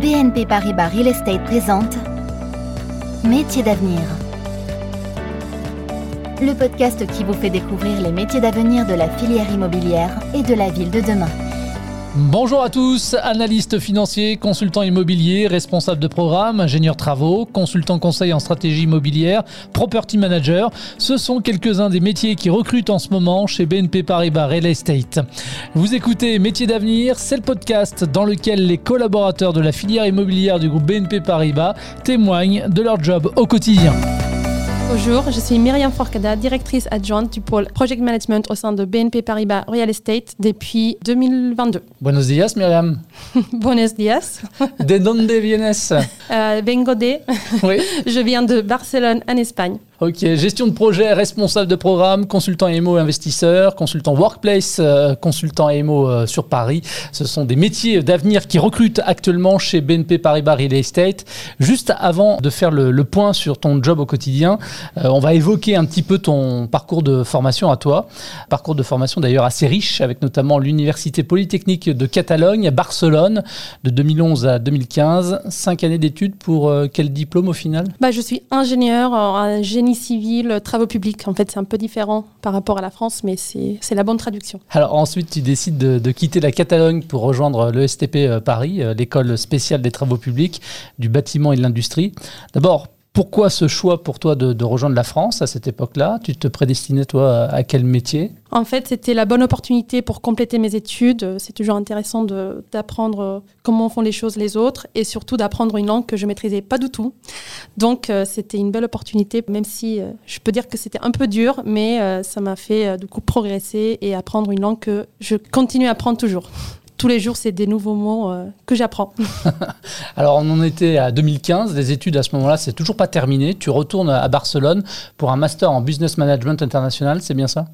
BNP Paribas Real Estate présente Métiers d'avenir. Le podcast qui vous fait découvrir les métiers d'avenir de la filière immobilière et de la ville de demain. Bonjour à tous, analystes financiers, consultants immobiliers, responsables de programme, ingénieurs travaux, consultants conseils en stratégie immobilière, property manager. Ce sont quelques-uns des métiers qui recrutent en ce moment chez BNP Paribas Real Estate. Vous écoutez Métiers d'avenir, c'est le podcast dans lequel les collaborateurs de la filière immobilière du groupe BNP Paribas témoignent de leur job au quotidien. Bonjour, je suis Myriam Forcada, directrice adjointe du pôle Project Management au sein de BNP Paribas Real Estate depuis 2022. Buenos días, Myriam. Buenos días. ¿De dónde vienes? Euh, vengo de. Oui. Je viens de Barcelone, en Espagne. Ok, gestion de projet, responsable de programme, consultant EMO investisseur, consultant workplace, euh, consultant EMO euh, sur Paris. Ce sont des métiers d'avenir qui recrutent actuellement chez BNP Paribas Real Estate. Juste avant de faire le, point sur ton job au quotidien, euh, on va évoquer un petit peu ton parcours de formation à toi. Parcours de formation d'ailleurs assez riche, avec notamment l'Université Polytechnique de Catalogne à Barcelone de 2011 à 2015. Cinq années d'études pour euh, quel diplôme au final? Bah, je suis ingénieure en civil, euh, travaux publics. En fait, c'est un peu différent par rapport à la France, mais c'est c'est la bonne traduction. Alors ensuite, tu décides de, de quitter la Catalogne pour rejoindre le STP euh, Paris, euh, l'école spéciale des travaux publics, du bâtiment et de l'industrie. D'abord, pourquoi ce choix pour toi de, rejoindre la France à cette époque-là? Tu te prédestinais toi à quel métier? En fait, c'était la bonne opportunité pour compléter mes études. C'est toujours intéressant d'apprendre comment font les choses les autres et surtout d'apprendre une langue que je maîtrisais pas du tout. Donc, euh, c'était une belle opportunité, même si euh, je peux dire que c'était un peu dur, mais euh, ça m'a fait du coup progresser et apprendre une langue que je continue à apprendre toujours. Tous les jours, c'est des nouveaux mots euh, que j'apprends. Alors on en était à 2015, les études à ce moment-là, c'est toujours pas terminé. Tu retournes à Barcelone pour un master en business management international, c'est bien ça?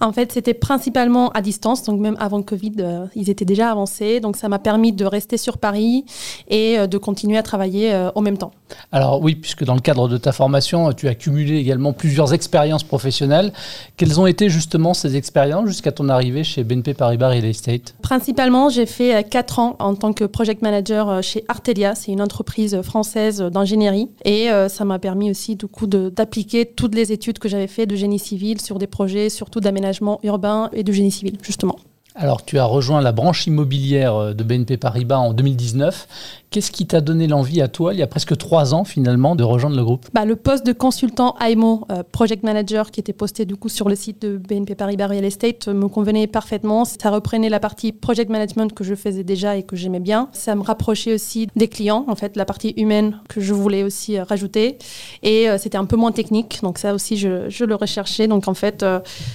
En fait, c'était principalement à distance, donc même avant le Covid, euh, ils étaient déjà avancés. Donc ça m'a permis de rester sur Paris et euh, de continuer à travailler en même temps. Alors oui, puisque dans le cadre de ta formation, tu as cumulé également plusieurs expériences professionnelles. Quelles ont été justement ces expériences jusqu'à ton arrivée chez BNP Paribas Real Estate? Principalement, j'ai fait 4 ans en tant que project manager euh, chez Artelia. C'est une entreprise française d'ingénierie. Et euh, ça m'a permis aussi d'appliquer toutes les études que j'avais fait de génie civil sur des projets, surtout d'aménagement urbain et de génie civil, justement. Alors tu as rejoint la branche immobilière euh, de BNP Paribas en 2019. Qu'est-ce qui t'a donné l'envie à toi, il y a presque trois ans finalement, de rejoindre le groupe? Bah, le poste de consultant AIMO, euh, project manager, qui était posté du coup sur le site de BNP Paribas Real Estate, euh, me convenait parfaitement. Ça reprenait la partie project management que je faisais déjà et que j'aimais bien. Ça me rapprochait aussi des clients, en fait, la partie humaine que je voulais aussi euh, rajouter. Et euh, c'était un peu moins technique, donc ça aussi, je, je le recherchais. Donc en fait,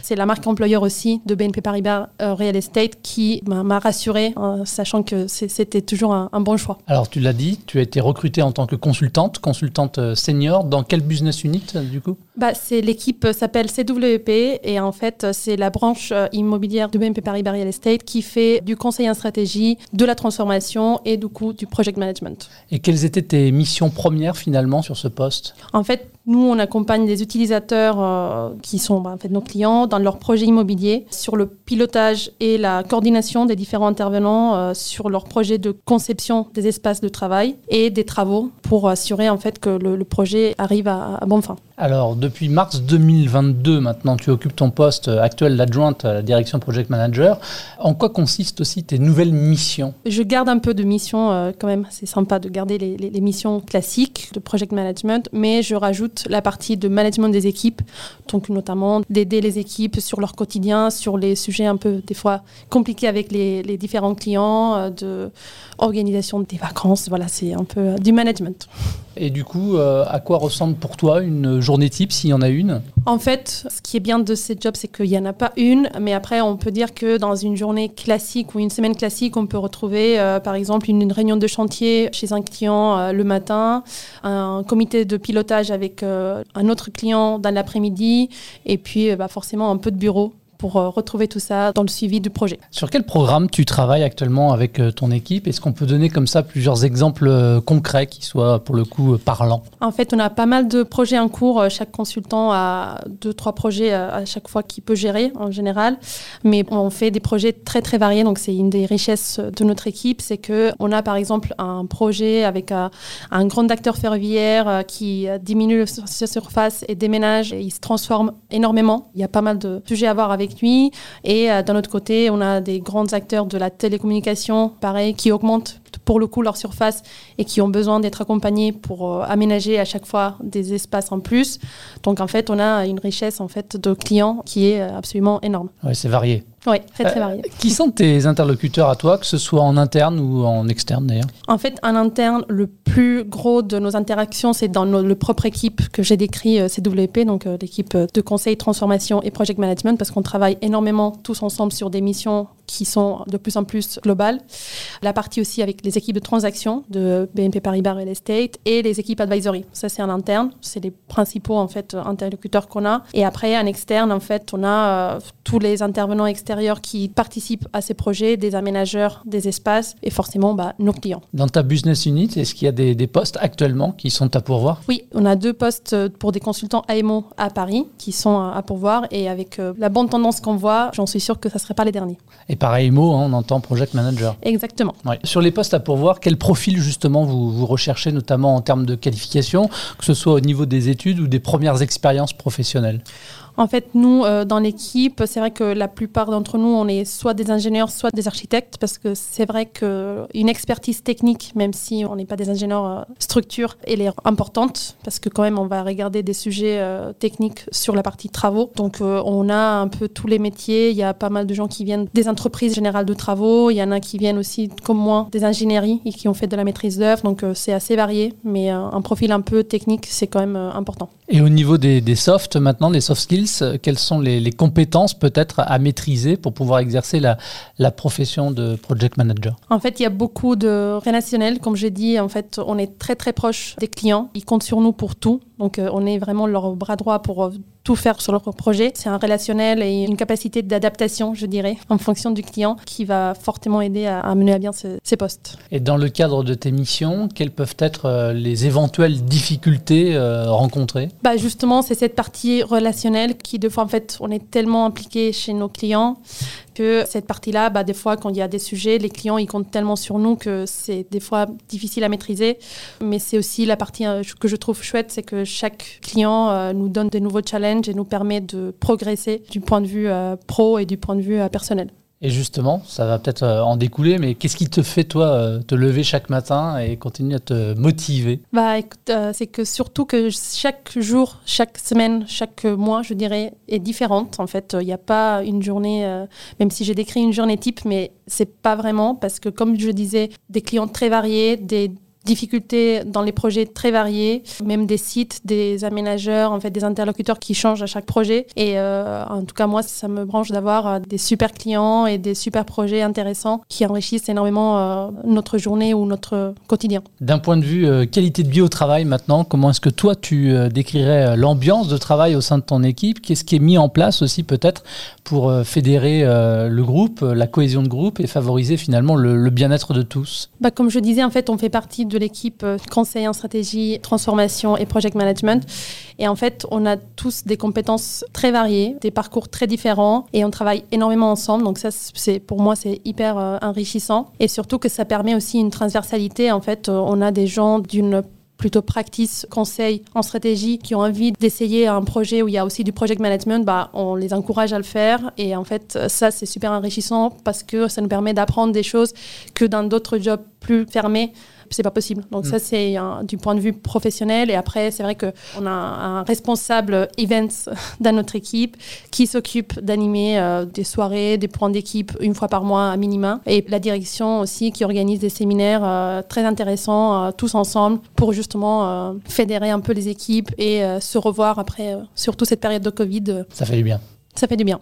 c'est la marque employeur aussi de BNP Paribas Real Estate qui m'a rassurée, sachant que c'était toujours un- un bon choix. Alors tu l'as dit, tu as été recrutée en tant que consultante, consultante euh, senior. Dans quel business unit euh, du coup? Bah, c'est l'équipe euh, s'appelle CWP et en fait c'est la branche immobilière de BNP Paribas Real Estate qui fait du conseil en stratégie, de la transformation et du coup du project management. Et quelles étaient tes missions premières finalement sur ce poste? En fait, nous on accompagne des utilisateurs euh, qui sont bah, en fait nos clients dans leurs projets immobiliers sur le pilotage et la coordination des différents intervenants euh, sur leurs projets de conception des espaces de travail et des travaux pour assurer en fait que le, le projet arrive à, à bonne fin. Alors, depuis mars 2022, maintenant, tu occupes ton poste actuel d'adjointe à la direction Project Manager. En quoi consistent aussi tes nouvelles missions? Je garde un peu de missions euh, quand même. C'est sympa de garder les, les- les missions classiques de project management, mais je rajoute la partie de management des équipes, donc notamment d'aider les équipes sur leur quotidien, sur les sujets un peu des fois compliqués avec les, les différents clients, euh, de organisation des vacances. Voilà, c'est un peu euh, du management. Et du coup, euh, à quoi ressemble pour toi une journée type, s'il y en a une? En fait, ce qui est bien de ces jobs, c'est qu'il n'y en a pas une, mais après, on peut dire que dans une journée classique ou une semaine classique, on peut retrouver, euh, par exemple, une, une réunion de chantier chez un client le matin, un comité de pilotage avec un autre client dans l'après-midi, et puis euh, bah, forcément un peu de bureau pour euh, retrouver tout ça dans le suivi du projet. Sur quel programme tu travailles actuellement avec euh, ton équipe? Est-ce qu'on peut donner comme ça plusieurs exemples euh, concrets qui soient pour le coup parlants? En fait, on a pas mal de projets en cours. Chaque consultant a deux, trois projets à chaque fois qu'il peut gérer en général. Mais on fait des projets très très variés. Donc c'est une des richesses de notre équipe, c'est que on a par exemple un projet avec un, un grand acteur ferroviaire qui diminue sa surface et déménage et il se transforme énormément. Il y a pas mal de sujets à voir avec Et euh, d'un autre côté, on a des grands acteurs de la télécommunication, pareil, qui augmentent pour le coup leur surface et qui ont besoin d'être accompagnés pour euh, aménager à chaque fois des espaces en plus. Donc en fait, on a une richesse en fait de clients qui est euh, absolument énorme. Oui, c'est varié. Oui, très très varié. qui sont tes interlocuteurs à toi, que ce soit en interne ou en externe d'ailleurs? En fait, en interne, le plus gros de nos interactions, c'est dans nos, le propre équipe que j'ai décrit, CWP, donc l'équipe de conseil, transformation et project management, parce qu'on travaille énormément tous ensemble sur des missions qui sont de plus en plus globales. La partie aussi avec les équipes de transaction de BNP Paribas Real Estate et les équipes advisory. Ça, c'est en interne. C'est les principaux, en fait, interlocuteurs qu'on a. Et après, en externe, en fait, on a euh, tous les intervenants extérieurs qui participent à ces projets, des aménageurs, des espaces et forcément, bah, nos clients. Dans ta business unit, est-ce qu'il y a des, des, postes actuellement qui sont à pourvoir? Oui, on a deux postes pour des consultants AMO à Paris qui sont à pourvoir et avec euh, la bonne tendance qu'on voit, j'en suis sûr que ça ne serait pas les derniers. Et pareil mot, hein, on entend project manager. Exactement. Sur les postes à pourvoir, quel profil justement vous, vous recherchez, notamment en termes de qualification, que ce soit au niveau des études ou des premières expériences professionnelles? En fait, nous, euh, dans l'équipe, c'est vrai que la plupart d'entre nous, on est soit des ingénieurs, soit des architectes, parce que c'est vrai qu'une expertise technique, même si on n'est pas des ingénieurs euh, structure, elle est importante, parce que quand même, on va regarder des sujets euh, techniques sur la partie travaux. Donc, on a un peu tous les métiers. Il y a pas mal de gens qui viennent des entreprises générales de travaux. Il y en a qui viennent aussi, comme moi, des ingénieries et qui ont fait de la maîtrise d'œuvre. Donc, c'est assez varié, mais un profil un peu technique, c'est quand même important. Et au niveau des, des softs, maintenant, des soft skills, quelles sont les, compétences peut-être à maîtriser pour pouvoir exercer la, profession de project manager? En fait, il y a beaucoup de relationnel. Comme j'ai dit, en fait, on est très très proche des clients. Ils comptent sur nous pour tout. Donc, euh, on est vraiment leur bras droit pour euh, tout faire sur leur projet. C'est un relationnel et une capacité d'adaptation, je dirais, en fonction du client qui va fortement aider à, mener à bien ces, postes. Et dans le cadre de tes missions, quelles peuvent être euh, les éventuelles difficultés rencontrées? Bah Justement, c'est cette partie relationnelle qui, de fois, en fait, on est tellement impliqué chez nos clients que cette partie-là, bah, des fois, quand il y a des sujets, les clients, ils comptent tellement sur nous que c'est des fois difficile à maîtriser. Mais c'est aussi la partie euh, que je trouve chouette, c'est que chaque client euh, nous donne des nouveaux challenges et nous permet de progresser du point de vue euh, pro et du point de vue personnel. Et justement, ça va peut-être euh, en découler, mais qu'est-ce qui te fait, toi, euh, te lever chaque matin et continuer à te motiver? Bah, euh, C'est que surtout que chaque jour, chaque semaine, chaque mois, je dirais, est différente. En fait, il n'y a pas une journée, même si j'ai décrit une journée type, mais c'est pas vraiment parce que, comme je disais, des clients très variés, des difficultés dans les projets très variés, même des sites, des aménageurs, en fait des interlocuteurs qui changent à chaque projet. Et euh, en tout cas, moi, ça me branche d'avoir euh, des super clients et des super projets intéressants qui enrichissent énormément euh, notre journée ou notre quotidien. D'un point de vue qualité de vie au travail maintenant, comment est-ce que toi tu décrirais l'ambiance de travail au sein de ton équipe? Qu'est-ce qui est mis en place aussi peut-être pour fédérer le groupe, la cohésion de groupe et favoriser finalement le, le bien-être de tous? Bah, Comme je disais, en fait, on fait partie de de l'équipe euh, conseil en stratégie, transformation et project management. Et en fait, on a tous des compétences très variées, des parcours très différents et on travaille énormément ensemble. Donc ça, c'est pour moi, c'est hyper euh, enrichissant. Et surtout que ça permet aussi une transversalité. En fait, euh, on a des gens d'une plutôt practice, conseil en stratégie, qui ont envie d'essayer un projet où il y a aussi du project management, bah, on les encourage à le faire. Et en fait, ça, c'est super enrichissant parce que ça nous permet d'apprendre des choses que dans d'autres jobs plus fermés, c'est pas possible. Donc, ça, mm. c'est du point de vue professionnel. Et après, c'est vrai qu'on a un responsable events dans notre équipe qui s'occupe d'animer euh, des soirées, des points d'équipe une fois par mois à minima. Et la direction aussi qui organise des séminaires euh, très intéressants, euh, tous ensemble, pour justement fédérer un peu les équipes et se revoir après, surtout cette période de Covid. Ça fait du bien. Ça fait du bien.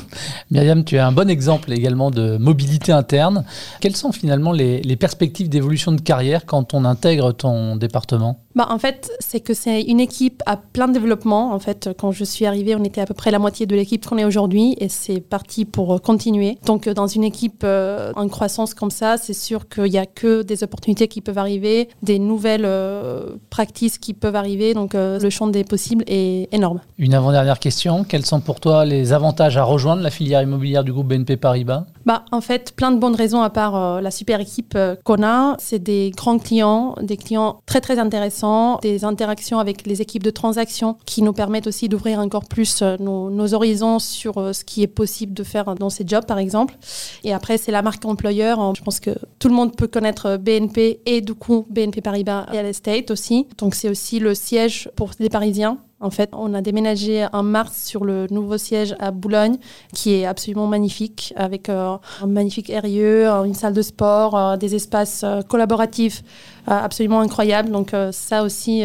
Myriam, tu es un bon exemple également de mobilité interne. Quelles sont finalement les, perspectives d'évolution de carrière quand on intègre ton département? Bah, En fait, c'est que c'est une équipe à plein développement. En fait, quand je suis arrivée, on était à peu près la moitié de l'équipe qu'on est aujourd'hui et c'est parti pour continuer. Donc, dans une équipe euh, en croissance comme ça, c'est sûr qu'il n'y a que des opportunités qui peuvent arriver, des nouvelles euh, practices qui peuvent arriver. Donc, euh, le champ des possibles est énorme. Une avant-dernière question. Quels sont pour toi les avantages à rejoindre la filière immobilière du groupe BNP Paribas? Bah, En fait, plein de bonnes raisons à part la super équipe qu'on a. C'est des grands clients, des clients très, très intéressants, des interactions avec les équipes de transaction qui nous permettent aussi d'ouvrir encore plus nos, nos horizons sur ce qui est possible de faire dans ces jobs, par exemple. Et après, c'est la marque employeur. Je pense que tout le monde peut connaître BNP et du coup BNP Paribas Real Estate aussi. Donc c'est aussi le siège pour les Parisiens. En fait, on a déménagé en mars sur le nouveau siège à Boulogne, qui est absolument magnifique, avec euh, un magnifique aérieux, une salle de sport, euh, des espaces euh, collaboratifs absolument incroyables. Donc ça aussi,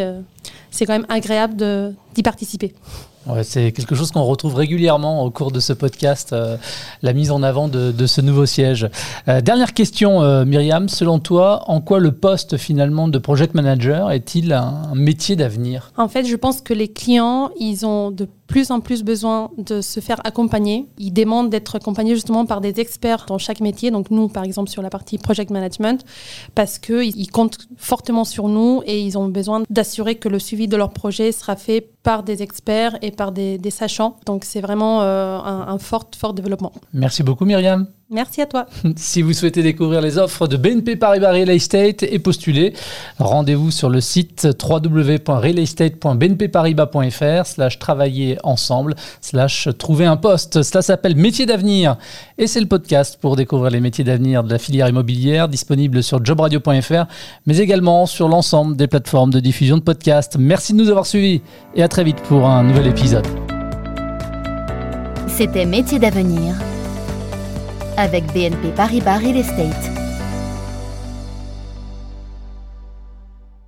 c'est quand même agréable d'y participer c'est quelque chose qu'on retrouve régulièrement au cours de ce podcast, euh, la mise en avant de, ce nouveau siège. Euh, dernière question, euh, Myriam, selon toi, en quoi le poste finalement de project manager est-il un métier d'avenir? En fait, je pense que les clients, ils ont de plus en plus besoin de se faire accompagner. Ils demandent d'être accompagnés justement par des experts dans chaque métier. Donc nous, par exemple, sur la partie project management, parce qu'ils comptent fortement sur nous et ils ont besoin d'assurer que le suivi de leur projet sera fait par des experts et par des, sachants. Donc c'est vraiment euh, un, un fort, fort développement. Merci beaucoup Myriam. Merci à toi. si vous souhaitez découvrir les offres de BNP Paribas Real Estate et postuler, rendez-vous sur le site www.realestate.bnpparibas.fr slash travailler ensemble slash trouver un poste. Cela s'appelle Métier d'avenir et c'est le podcast pour découvrir les métiers d'avenir de la filière immobilière disponible sur jobradio.fr mais également sur l'ensemble des plateformes de diffusion de podcasts. Merci de nous avoir suivis et à très vite pour un nouvel épisode. C'était Métier d'avenir avec BNP Paribas Real Estate.